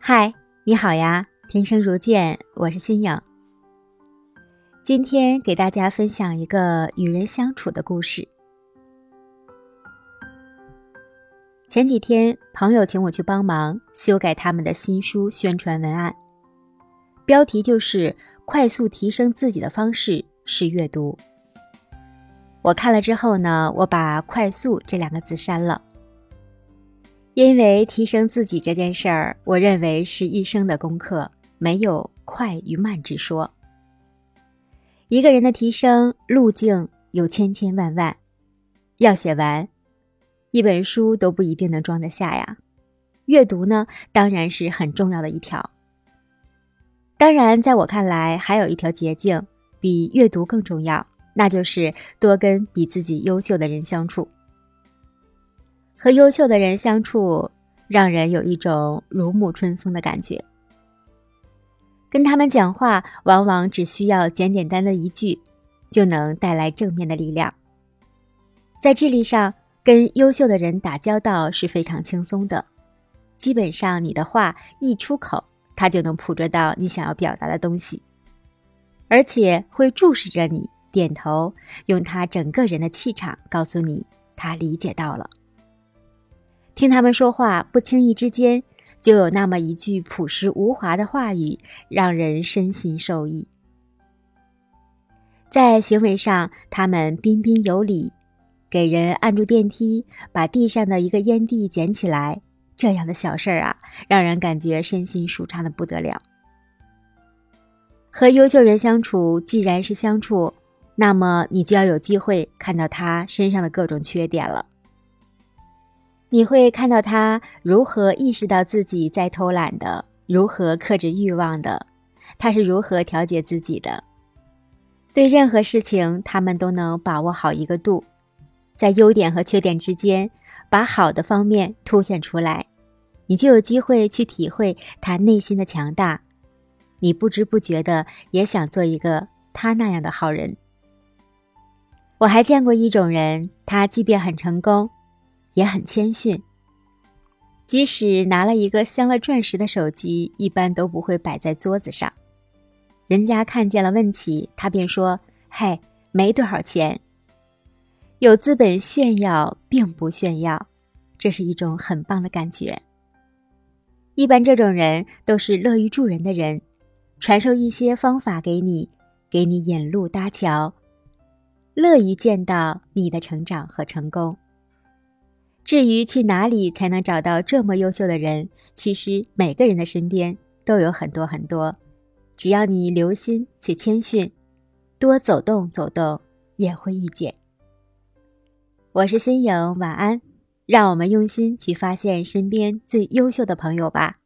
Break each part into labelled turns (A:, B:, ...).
A: 嗨，你好呀！听声如见，我是新颖。今天给大家分享一个与人相处的故事。前几天，朋友请我去帮忙修改他们的新书宣传文案，标题就是“快速提升自己的方式是阅读”。我看了之后呢，我把“快速”这两个字删了。因为提升自己这件事儿，我认为是一生的功课，没有快与慢之说。一个人的提升路径有千千万万，要写完一本书都不一定能装得下呀。阅读呢，当然是很重要的一条。当然，在我看来，还有一条捷径比阅读更重要，那就是多跟比自己优秀的人相处。和优秀的人相处，让人有一种如沐春风的感觉。跟他们讲话，往往只需要简简单的一句，就能带来正面的力量。在智力上，跟优秀的人打交道是非常轻松的，基本上你的话一出口，他就能捕捉到你想要表达的东西，而且会注视着你，点头，用他整个人的气场告诉你他理解到了。听他们说话，不经意之间就有那么一句朴实无华的话语，让人身心受益。在行为上，他们彬彬有礼，给人按住电梯，把地上的一个烟蒂捡起来，这样的小事儿啊，让人感觉身心舒畅的不得了。和优秀人相处，既然是相处，那么你就要有机会看到他身上的各种缺点了。你会看到他如何意识到自己在偷懒的，如何克制欲望的，他是如何调节自己的。对任何事情，他们都能把握好一个度，在优点和缺点之间，把好的方面凸显出来，你就有机会去体会他内心的强大。你不知不觉的也想做一个他那样的好人。我还见过一种人，他即便很成功。也很谦逊，即使拿了一个镶了钻石的手机，一般都不会摆在桌子上。人家看见了问起，他便说：“嘿，没多少钱。”有资本炫耀并不炫耀，这是一种很棒的感觉。一般这种人都是乐于助人的人，传授一些方法给你，给你引路搭桥，乐于见到你的成长和成功。至于去哪里才能找到这么优秀的人，其实每个人的身边都有很多很多，只要你留心且谦逊，多走动走动，也会遇见。我是新颖，晚安。让我们用心去发现身边最优秀的朋友吧，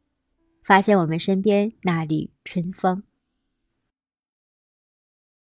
A: 发现我们身边那缕春风。